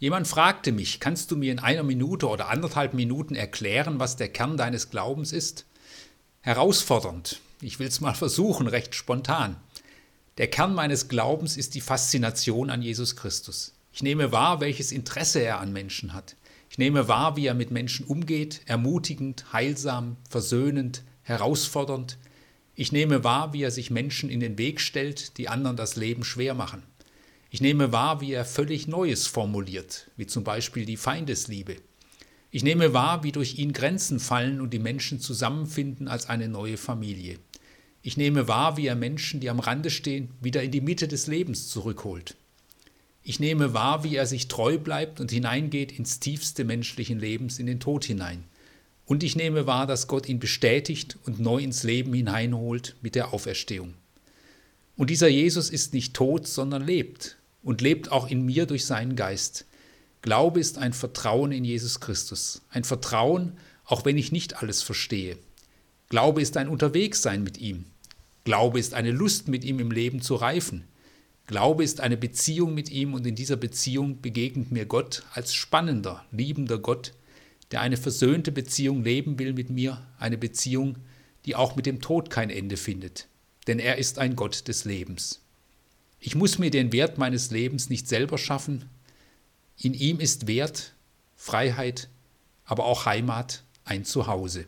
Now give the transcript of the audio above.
Jemand fragte mich, kannst du mir in einer Minute oder anderthalb Minuten erklären, was der Kern deines Glaubens ist? Herausfordernd. Ich will es mal versuchen, recht spontan. Der Kern meines Glaubens ist die Faszination an Jesus Christus. Ich nehme wahr, welches Interesse er an Menschen hat. Ich nehme wahr, wie er mit Menschen umgeht, ermutigend, heilsam, versöhnend, herausfordernd. Ich nehme wahr, wie er sich Menschen in den Weg stellt, die anderen das Leben schwer machen. Ich nehme wahr, wie er völlig Neues formuliert, wie zum Beispiel die Feindesliebe. Ich nehme wahr, wie durch ihn Grenzen fallen und die Menschen zusammenfinden als eine neue Familie. Ich nehme wahr, wie er Menschen, die am Rande stehen, wieder in die Mitte des Lebens zurückholt. Ich nehme wahr, wie er sich treu bleibt und hineingeht ins tiefste menschlichen Lebens, in den Tod hinein. Und ich nehme wahr, dass Gott ihn bestätigt und neu ins Leben hineinholt mit der Auferstehung. Und dieser Jesus ist nicht tot, sondern lebt und lebt auch in mir durch seinen Geist. Glaube ist ein Vertrauen in Jesus Christus, ein Vertrauen, auch wenn ich nicht alles verstehe. Glaube ist ein Unterwegssein mit ihm. Glaube ist eine Lust, mit ihm im Leben zu reifen. Glaube ist eine Beziehung mit ihm und in dieser Beziehung begegnet mir Gott als spannender, liebender Gott, der eine versöhnte Beziehung leben will mit mir, eine Beziehung, die auch mit dem Tod kein Ende findet. Denn er ist ein Gott des Lebens. Ich muss mir den Wert meines Lebens nicht selber schaffen. In ihm ist Wert, Freiheit, aber auch Heimat, ein Zuhause.